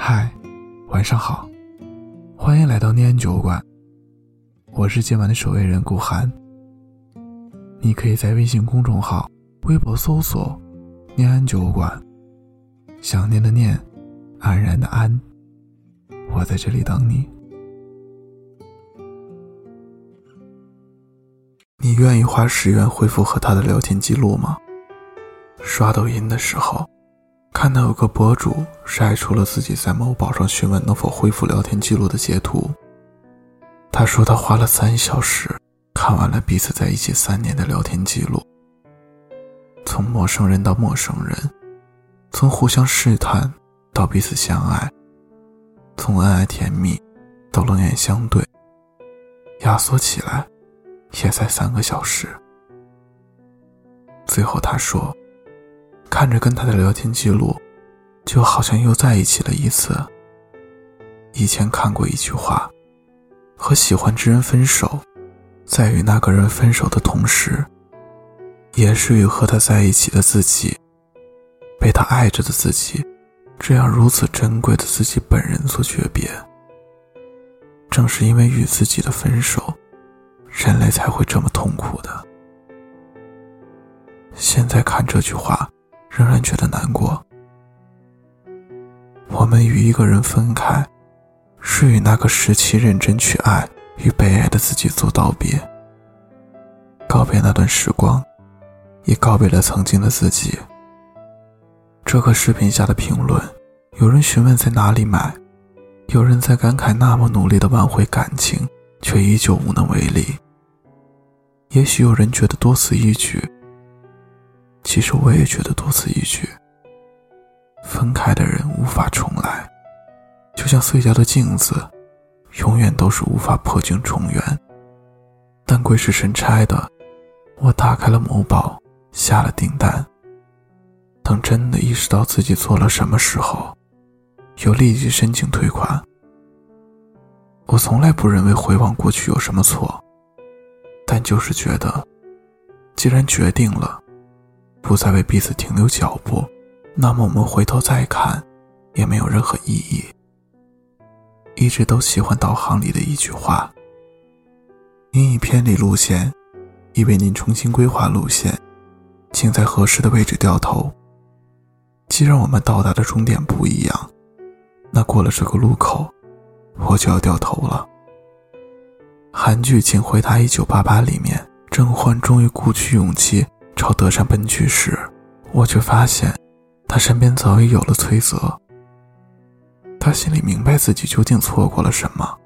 嗨，晚上好，欢迎来到念安酒馆。我是今晚的守夜人顾寒。你可以在微信公众号、微博搜索“念安酒馆”，想念的念，安然的安，我在这里等你。你愿意花十元恢复和他的聊天记录吗？刷抖音的时候，看到有个博主晒出了自己在某宝上询问能否恢复聊天记录的截图。他说他花了三小时看完了彼此在一起三年的聊天记录，从陌生人到陌生人，从互相试探到彼此相爱，从恩爱甜蜜到冷眼相对，压缩起来也才三个小时。最后他说。看着跟他的聊天记录，就好像又在一起了一次。以前看过一句话：和喜欢之人分手，在与那个人分手的同时，也是与和他在一起的自己，被他爱着的自己，这样如此珍贵的自己本人所诀别。正是因为与自己的分手，人类才会这么痛苦的。现在看这句话。仍然觉得难过。我们与一个人分开，是与那个时期认真去爱与被爱的自己做道别，告别那段时光，也告别了曾经的自己。这个视频下的评论，有人询问在哪里买，有人在感慨那么努力的挽回感情，却依旧无能为力。也许有人觉得多此一举。其实我也觉得多此一举。分开的人无法重来，就像碎掉的镜子，永远都是无法破镜重圆。但鬼使神差的，我打开了某宝，下了订单。等真的意识到自己做了什么时候，又立即申请退款。我从来不认为回望过去有什么错，但就是觉得，既然决定了。不再为彼此停留脚步，那么我们回头再看，也没有任何意义。一直都喜欢导航里的一句话：“您已偏离路线，已为您重新规划路线，请在合适的位置掉头。”既然我们到达的终点不一样，那过了这个路口，我就要掉头了。韩剧《请回答一九八八》里面，郑焕终于鼓起勇气。朝德善奔去时，我却发现，他身边早已有了崔泽。他心里明白自己究竟错过了什么，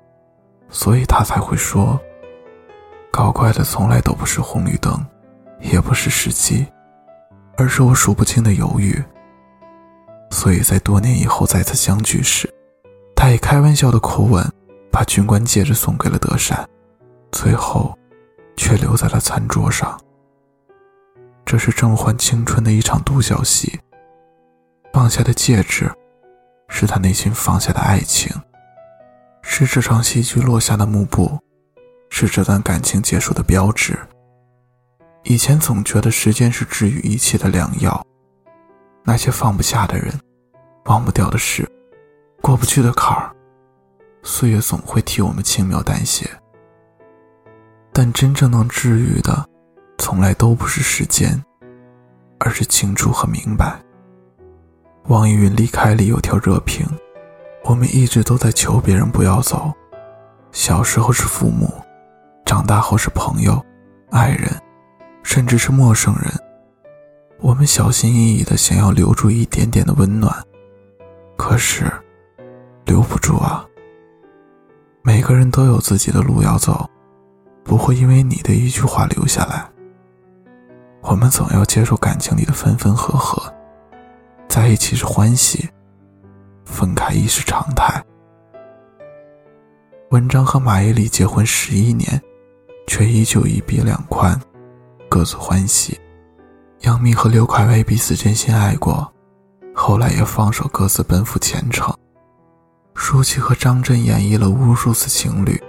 所以他才会说：“搞怪的从来都不是红绿灯，也不是时机，而是我数不清的犹豫。”所以在多年以后再次相聚时，他以开玩笑的口吻把军官戒指送给了德善，最后，却留在了餐桌上。这是正焕青春的一场独角戏。放下的戒指，是他内心放下的爱情，是这场戏剧落下的幕布，是这段感情结束的标志。以前总觉得时间是治愈一切的良药，那些放不下的人，忘不掉的事，过不去的坎儿，岁月总会替我们轻描淡写。但真正能治愈的。从来都不是时间，而是清楚和明白。网易云离开里有条热评：我们一直都在求别人不要走，小时候是父母，长大后是朋友、爱人，甚至是陌生人。我们小心翼翼的想要留住一点点的温暖，可是留不住啊。每个人都有自己的路要走，不会因为你的一句话留下来。我们总要接受感情里的分分合合，在一起是欢喜，分开亦是常态。文章和马伊琍结婚十一年，却依旧一别两宽，各自欢喜。杨幂和刘恺威彼此真心爱过，后来也放手各自奔赴前程。舒淇和张震演绎了无数次情侣，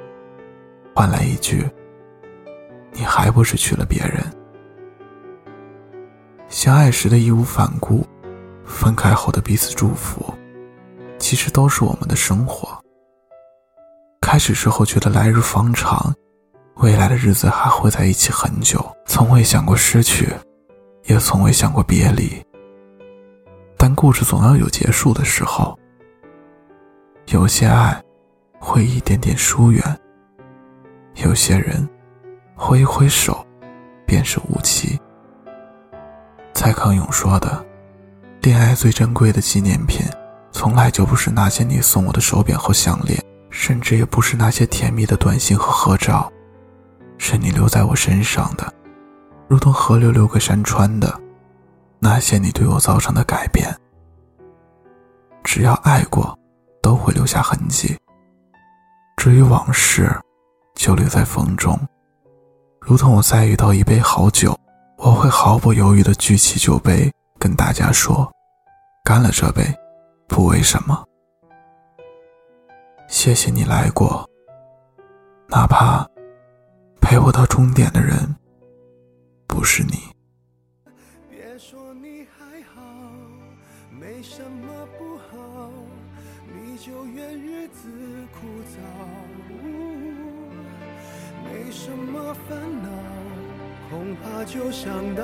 换来一句：“你还不是娶了别人。”相爱时的义无反顾，分开后的彼此祝福，其实都是我们的生活。开始时候觉得来日方长，未来的日子还会在一起很久，从未想过失去，也从未想过别离。但故事总要有结束的时候，有些爱会一点点疏远，有些人挥一挥手便是无期。蔡康永说的：“恋爱最珍贵的纪念品，从来就不是那些你送我的手表和项链，甚至也不是那些甜蜜的短信和合照，是你留在我身上的，如同河流留给山川的那些你对我造成的改变。只要爱过，都会留下痕迹。至于往事，就留在风中，如同我再遇到一杯好酒。”我会毫不犹豫地举起酒杯，跟大家说：“干了这杯，不为什么。谢谢你来过，哪怕陪我到终点的人不是你。”别说你还好，没什么不好，你就怨日子枯燥，没什么烦恼。恐怕就想到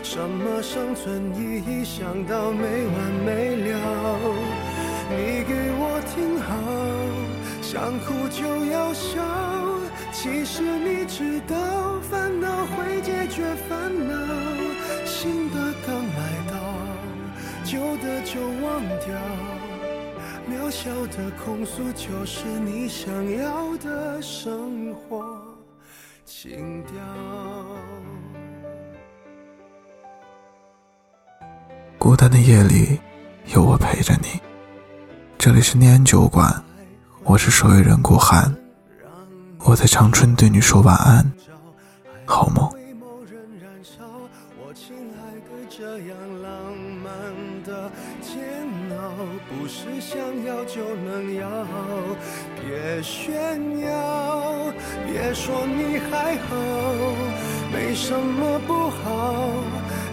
什么生存意义，想到没完没了。你给我听好，想哭就要笑。其实你知道，烦恼会解决烦恼。新的刚来到，旧的就忘掉。渺小的控诉，就是你想要的生活。情调。孤单的夜里，有我陪着你。这里是念安酒馆，我是守夜人顾寒。我在长春对你说晚安，好梦。不是想要就能要，别炫耀，别说你还好，没什么不好，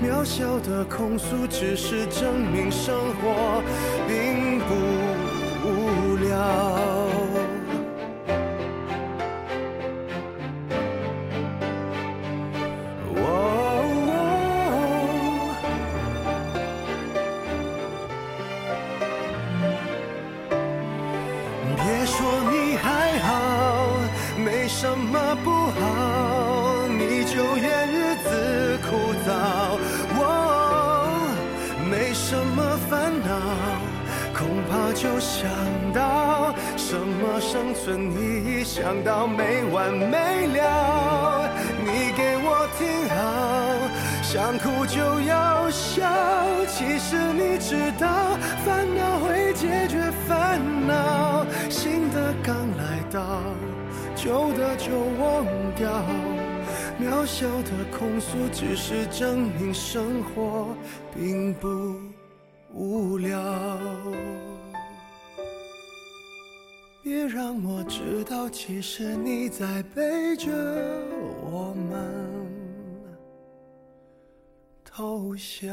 渺小的控诉，只是证明生活并不无聊。别说你还好，没什么不好，恐怕就想到什么生存意义，想到没完没了。你给我听好，想哭就要笑。其实你知道，烦恼会解决烦恼，新的刚来到。旧的就忘掉，渺小的控诉只是证明生活并不无聊。别让我知道，其实你在背着我们偷笑。